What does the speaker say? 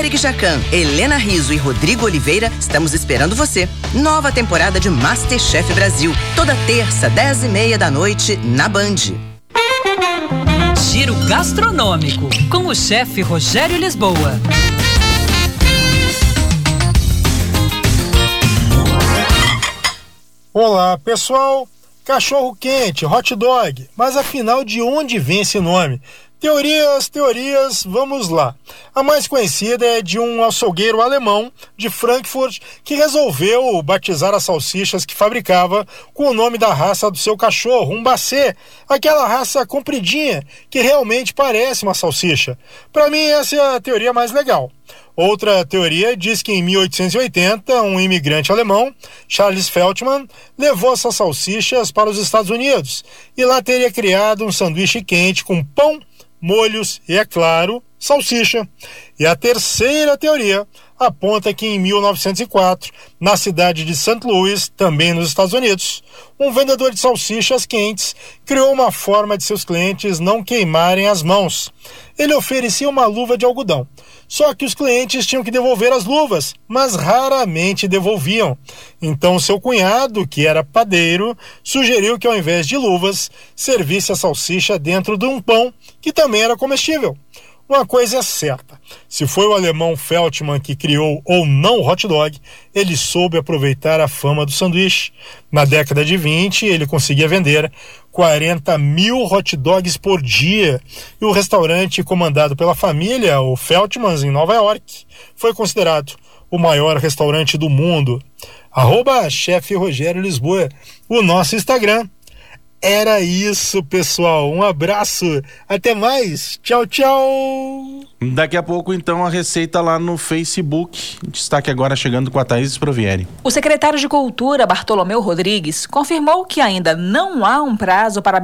Eric Jacan, Helena Riso e Rodrigo Oliveira, estamos esperando você. Nova temporada de Masterchef Brasil. Toda terça, dez e meia da noite, na Band. Giro gastronômico com o chefe Rogério Lisboa. Olá, pessoal. Cachorro quente, hot dog. Mas afinal, de onde vem esse nome? Teorias, teorias, vamos lá. A mais conhecida é de um açougueiro alemão de Frankfurt que resolveu batizar as salsichas que fabricava com o nome da raça do seu cachorro, um Basset, aquela raça compridinha que realmente parece uma salsicha. Para mim, essa é a teoria mais legal. Outra teoria diz que em 1880, um imigrante alemão, Charles Feltman, levou essas salsichas para os Estados Unidos. E lá teria criado um sanduíche quente com pão, molhos e, é claro, salsicha. E a terceira teoria aponta que em 1904, na cidade de St. Louis, também nos Estados Unidos, um vendedor de salsichas quentes criou uma forma de seus clientes não queimarem as mãos. Ele oferecia uma luva de algodão. Só que os clientes tinham que devolver as luvas, mas raramente devolviam. Então seu cunhado, que era padeiro, sugeriu que ao invés de luvas, servisse a salsicha dentro de um pão que também era comestível. Uma coisa é certa: se foi o alemão Feltman que criou ou não o hot dog, ele soube aproveitar a fama do sanduíche. Na década de 20, ele conseguia vender 40 mil hot dogs por dia. E o restaurante comandado pela família, o Feltmans, em Nova York, foi considerado o maior restaurante do mundo. Arroba chefe Rogério Lisboa, o nosso Instagram era isso, pessoal. Um abraço. Até mais. Tchau, tchau. Daqui a pouco, então, a receita lá no Facebook. Destaque agora chegando com a Thaís Provieri. O secretário de Cultura, Bartolomeu Rodrigues, confirmou que ainda não há um prazo para